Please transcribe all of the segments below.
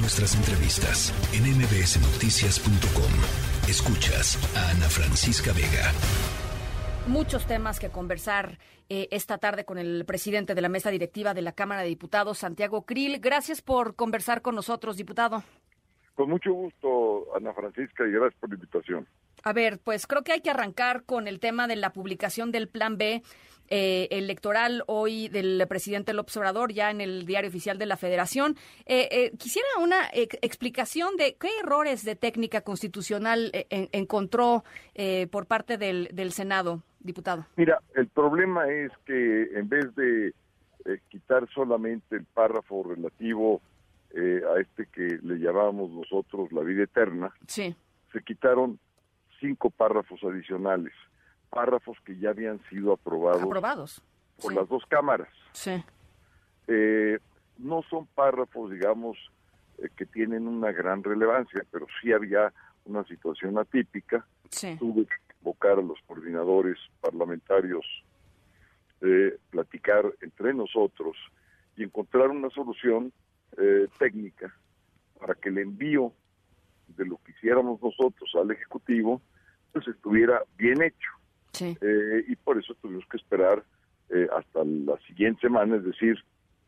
Nuestras entrevistas en mbsnoticias.com. Escuchas a Ana Francisca Vega. Muchos temas que conversar eh, esta tarde con el presidente de la mesa directiva de la Cámara de Diputados, Santiago Krill. Gracias por conversar con nosotros, diputado. Con mucho gusto, Ana Francisca, y gracias por la invitación. A ver, pues creo que hay que arrancar con el tema de la publicación del Plan B eh, electoral hoy del presidente López Obrador ya en el diario oficial de la Federación. Eh, eh, quisiera una explicación de qué errores de técnica constitucional encontró por parte del, del Senado, diputado. Mira, el problema es que en vez de quitar solamente el párrafo relativo a este que le llamamos nosotros la vida eterna, sí. se quitaron cinco párrafos adicionales párrafos que ya habían sido aprobados, aprobados. por las dos cámaras. Sí. Eh, no son párrafos, digamos, eh, que tienen una gran relevancia, pero sí había una situación atípica. Sí. Tuve que convocar a los coordinadores parlamentarios, eh, platicar entre nosotros y encontrar una solución técnica para que el envío de lo que hiciéramos nosotros al Ejecutivo pues estuviera bien hecho. Eh, y por eso tuvimos que esperar eh, hasta la siguiente semana, es decir,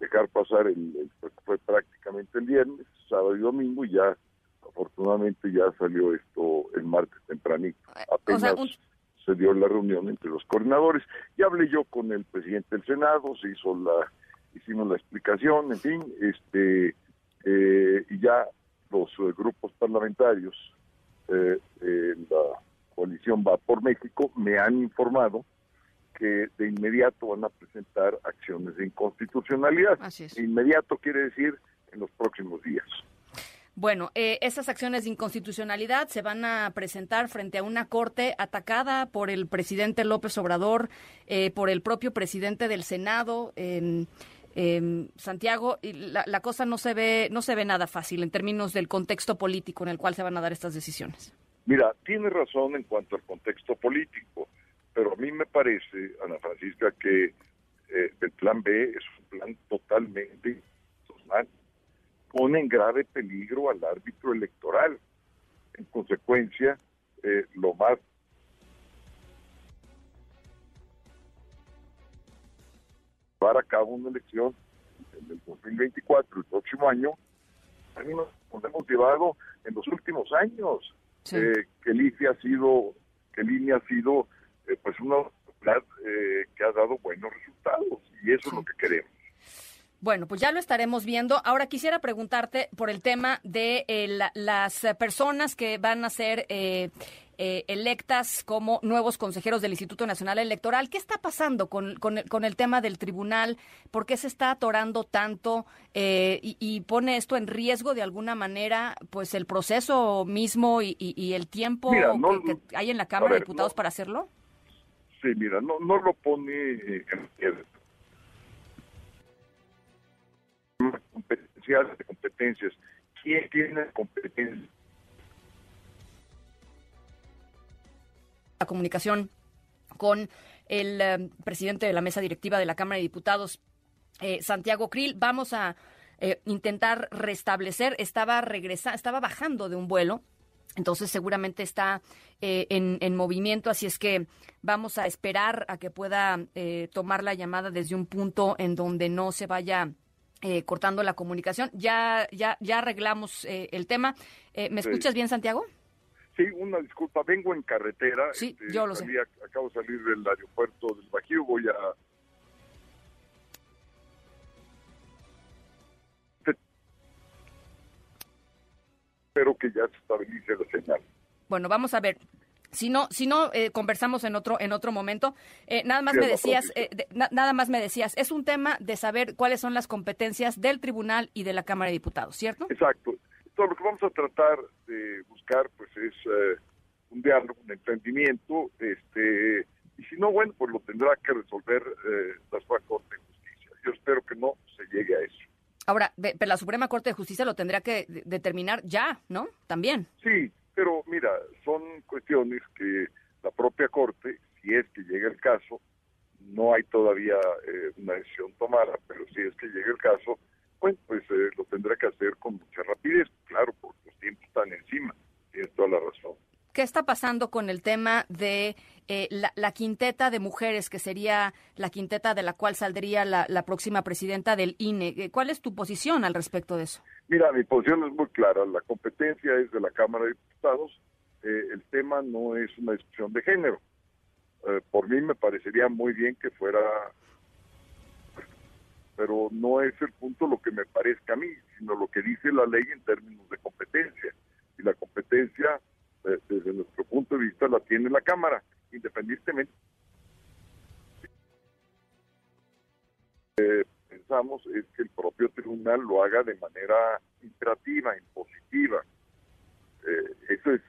dejar pasar el, fue prácticamente el viernes, sábado y domingo y ya afortunadamente ya salió esto el martes tempranito. Eh, Apenas se dio la reunión entre los coordinadores y hablé yo con el presidente del Senado, se hizo la hicimos la explicación, en fin, este y ya los grupos parlamentarios eh, la coalición va por México me han informado que de inmediato van a presentar acciones de inconstitucionalidad. De inmediato quiere decir en los próximos días. Bueno, eh, esas acciones de inconstitucionalidad se van a presentar frente a una corte atacada por el presidente López Obrador, eh, por el propio presidente del Senado. Eh, Santiago, y la, la, cosa no se ve no se ve nada fácil en términos del contexto político en el cual se van a dar estas decisiones. Mira, tiene razón en cuanto al contexto político, pero a mí me parece, Ana Francisca, que eh, el plan B es un plan totalmente personal. Pone en grave peligro al árbitro electoral. En consecuencia, eh, lo más llevar a cabo una elección en el 2024, el próximo año, mí nos hemos llevado en los últimos años eh, que el ha sido, que el ha sido eh, pues una eh, que ha dado buenos resultados y eso es lo que queremos. Bueno, pues ya lo estaremos viendo. Ahora quisiera preguntarte por el tema de las personas que van a ser eh, electas como nuevos consejeros del Instituto Nacional Electoral. ¿Qué está pasando con, con, el, tema del tribunal? ¿Por qué se está atorando tanto eh, y, pone esto en riesgo de alguna manera pues el proceso mismo y, el tiempo que, hay en la Cámara de Diputados para hacerlo? Sí, mira, no, no lo pone en competencias de competencias. ¿Quién tiene competencias? Comunicación con el eh, presidente de la mesa directiva de la Cámara de Diputados, eh, Santiago Krill. Vamos a eh, intentar restablecer. Estaba regresa, estaba bajando de un vuelo. Entonces seguramente está en, movimiento, así es que vamos a esperar a que pueda tomar la llamada desde un punto en donde no se vaya cortando la comunicación. Ya, ya, ya arreglamos el tema. ¿Me escuchas bien, Santiago? Sí, una disculpa, vengo en carretera. Sí, este, yo lo sé. Acabo de salir del aeropuerto del Bajío, voy a... Espero que ya se estabilice la señal. Bueno, vamos a ver. Si no, si no eh, conversamos en otro en otro momento. Eh, nada más me decías, eh, nada más me decías, es un tema de saber cuáles son las competencias del tribunal y de la Cámara de Diputados, ¿cierto? Exacto lo que vamos a tratar de buscar pues es eh, un diálogo, un entendimiento, este y si no, bueno, pues lo tendrá que resolver eh, la Suprema Corte de Justicia. Yo espero que no se llegue a eso. Ahora, pero la Suprema Corte de Justicia lo tendrá que determinar ya, ¿no? También. Sí, pero mira, son cuestiones que la propia Corte, si es que llega el caso, no hay todavía eh, una decisión tomada, pero si es que llega el caso, bueno, pues eh, lo tendrá que hacer con mucha rapidez, claro, porque los tiempos están encima, tienes toda la razón. ¿Qué está pasando con el tema de eh, la, quinteta de mujeres, que sería la quinteta de la cual saldría la, próxima presidenta del INE? Eh, ¿Cuál es tu posición al respecto de eso? Mira, mi posición es muy clara. La competencia es de la Cámara de Diputados. Eh, el tema no es una discusión de género. por mí me parecería muy bien que fuera pero no es el punto lo que me parezca a mí, sino lo que dice la ley en términos de competencia. Y la competencia eh, desde nuestro punto de vista la tiene la Cámara, independientemente. Eh, pensamos es que el propio tribunal lo haga de manera imperativa, impositiva. Eh, eso es,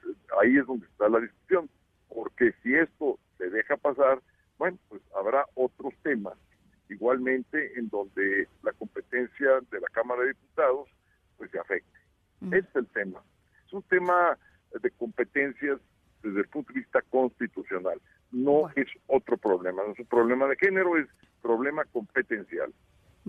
ahí es donde está la discusión, porque si esto se deja pasar, bueno, pues habrá otros temas, igualmente en donde la competencia de la Cámara de Diputados pues se afecte. Ese es el tema. Es un tema de competencias desde el punto de vista constitucional. No es otro problema, no es un problema de género, es problema competencial.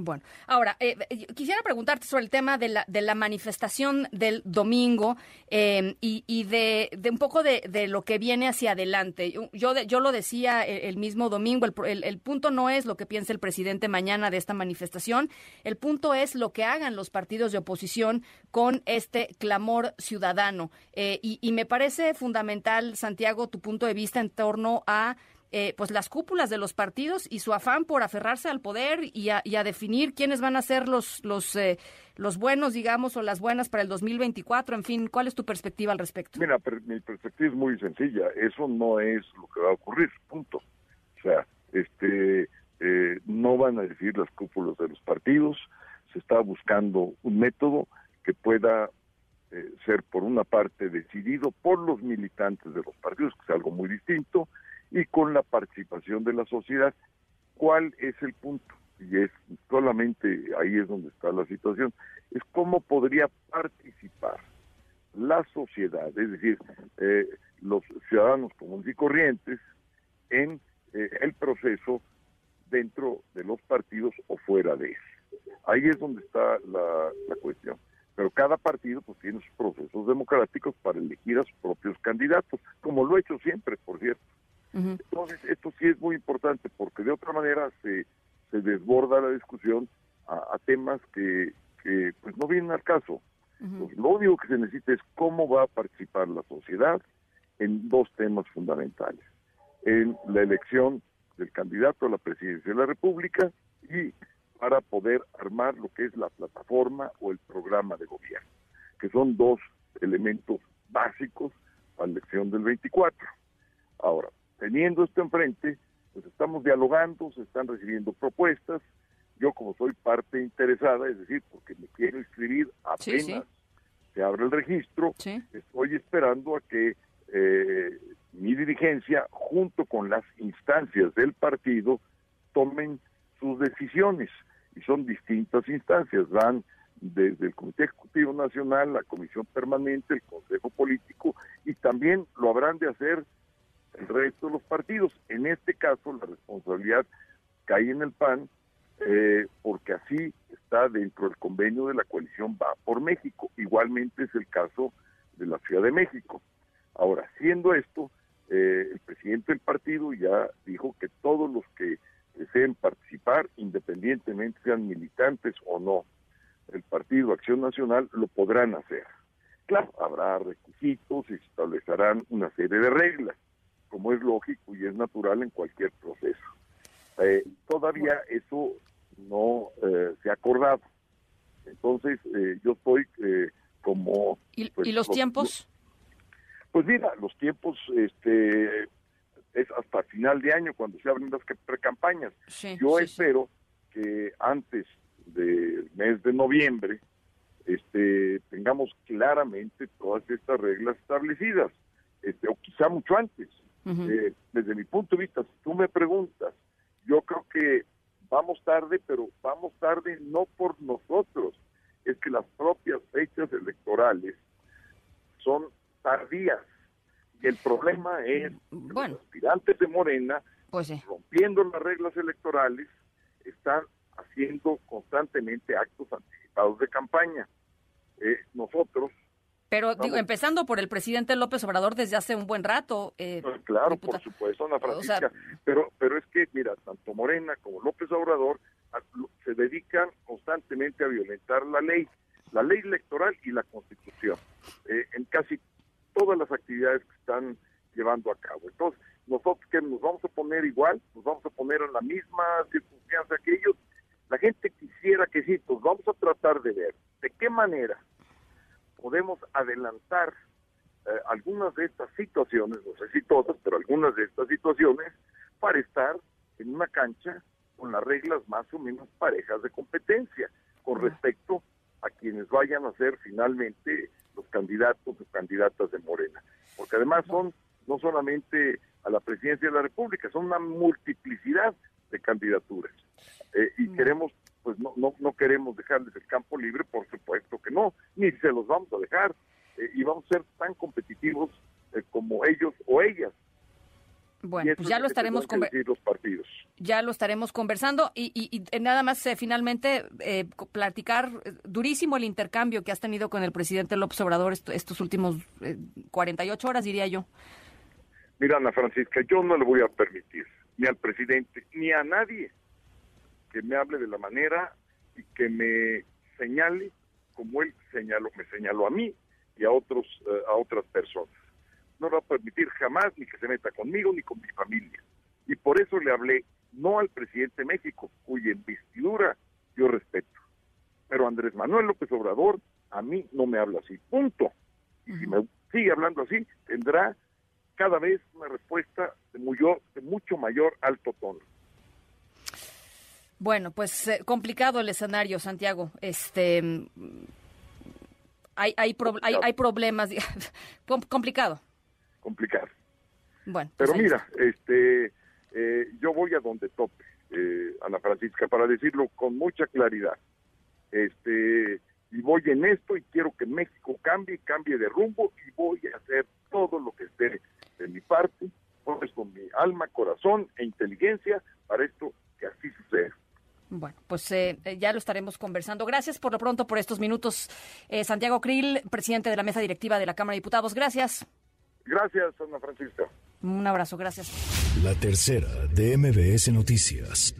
Bueno, ahora, eh, eh, quisiera preguntarte sobre el tema de la, de la manifestación del domingo em, y, de, un poco de, lo que viene hacia adelante. Yo, yo lo decía el, mismo domingo, el, el, punto no es lo que piense el presidente mañana de esta manifestación, el punto es lo que hagan los partidos de oposición con este clamor ciudadano. Eh, y, y me parece fundamental, Santiago, tu punto de vista en torno a eh, pues las cúpulas de los partidos y su afán por aferrarse al poder y a, definir quiénes van a ser los los eh, los buenos, digamos, o las buenas para el 2024. En fin, ¿cuál es tu perspectiva al respecto? Mira, mi perspectiva es muy sencilla. Eso no es lo que va a ocurrir. Punto. O sea, este eh, no van a decir las cúpulas de los partidos. Se está buscando un método que pueda ser por una parte decidido por los militantes de los partidos, que es algo muy distinto, y con la participación de la sociedad. ¿Cuál es el punto? Y es solamente ahí es donde está la situación, es cómo podría participar la sociedad, es decir, eh, los ciudadanos comunes y corrientes en eh, el proceso dentro de los partidos o fuera de él. Ahí es donde está la cuestión. Pero cada partido pues tiene sus procesos democráticos para elegir a sus propios candidatos, como lo ha hecho siempre, por cierto. Entonces, esto sí es muy importante porque de otra manera se, se desborda la discusión a, temas que, que, pues no vienen al caso. Pues, lo único que se necesita es cómo va a participar la sociedad en dos temas fundamentales. En la elección del candidato a la presidencia de la República y para poder armar lo que es la plataforma o el programa de gobierno, que son dos elementos básicos para la elección del 24. Ahora, teniendo esto enfrente, pues estamos dialogando, se están recibiendo propuestas. Yo como soy parte interesada, es decir, porque me quiero inscribir apenas se abre el registro, estoy esperando a que eh, mi dirigencia, junto con las instancias del partido, tomen sus decisiones. Y son distintas instancias, van desde el Comité Ejecutivo Nacional, la Comisión Permanente, el Consejo Político, y también lo habrán de hacer el resto de los partidos. En este caso, la responsabilidad cae en el PAN, eh, porque así está dentro del convenio de la coalición Va por México. Igualmente es el caso de la Ciudad de México. Ahora, siendo esto, eh, el presidente del partido ya dijo que todos los que deseen participar, independientemente sean militantes o no, el Partido Acción Nacional lo podrán hacer. Claro, habrá requisitos y se establecerán una serie de reglas como es lógico y es natural en cualquier proceso. Eh, todavía eso no eh, se ha acordado. Entonces, eh, yo estoy como... ¿Y, pues, los tiempos? Pues mira, los tiempos este es hasta final de año cuando se abren las precampañas. yo espero que antes del mes de noviembre este tengamos claramente todas estas reglas establecidas, este, o quizá mucho antes. Eh, desde mi punto de vista, si tú me preguntas, yo creo que vamos tarde, pero vamos tarde no por nosotros, es que las propias fechas electorales son tardías. Y el problema es que los aspirantes de Morena, pues rompiendo las reglas electorales, están haciendo constantemente actos anticipados anticipados de campaña. Eh, nosotros pero digo, empezando por el presidente López Obrador desde hace un buen rato. Eh, pues claro, por supuesto, Ana Francisca. pero, pero es que, mira, tanto Morena como López Obrador se dedican constantemente a violentar la ley, la ley electoral y la constitución, eh, en casi todas las actividades que están llevando a cabo. Entonces, nosotros que nos vamos a poner igual, nos vamos a poner en la misma circunstancia que ellos, la gente quisiera que sí, pues vamos a tratar de ver de qué manera podemos adelantar eh, algunas de estas situaciones, no sé si todas, pero algunas de estas situaciones, para estar en una cancha con las reglas más o menos parejas de competencia con respecto a quienes vayan a ser finalmente los candidatos o candidatas de Morena. Porque además son no solamente a la presidencia de la República, son una multiplicidad de candidaturas. Eh, y queremos pues no, no, no queremos dejarles el campo libre, por supuesto que no, ni se los vamos a dejar, eh, y vamos a ser tan competitivos eh, como ellos o ellas. Bueno, pues ya lo estaremos los partidos. Ya lo estaremos conversando y, y, nada más eh, finalmente platicar durísimo el intercambio que has tenido con el presidente López Obrador estos últimos 48 horas, diría yo. Mira, Ana Francisca, yo no le voy a permitir ni al presidente ni a nadie que me hable de la manera y que me señale como él señaló, me señaló a mí y a otros eh, a otras personas. No va a permitir jamás ni que se meta conmigo ni con mi familia. Y por eso le hablé no al presidente de México, cuya investidura yo respeto. Pero Andrés Manuel López Obrador a mí no me habla así. Punto. Y si me sigue hablando así, tendrá cada vez una respuesta de, de mucho mayor alto tono. Bueno, pues eh, complicado el escenario, Santiago. Este hay hay, hay, problemas, complicado. Complicado. Bueno. Pues Pero mira, este eh, yo voy a donde tope, eh, Ana Francisca, para decirlo con mucha claridad. Este y voy en esto y quiero que México cambie, cambie de rumbo y voy a hacer todo lo que esté de mi parte, pues con mi alma, corazón e inteligencia para esto que así suceda. Bueno, pues eh, eh, ya lo estaremos conversando. Gracias por lo pronto por estos minutos. Eh, Santiago Krill, presidente de la mesa directiva de la Cámara de Diputados. Gracias. Gracias, Ana Francisca. Un abrazo, gracias. La tercera de MBS Noticias.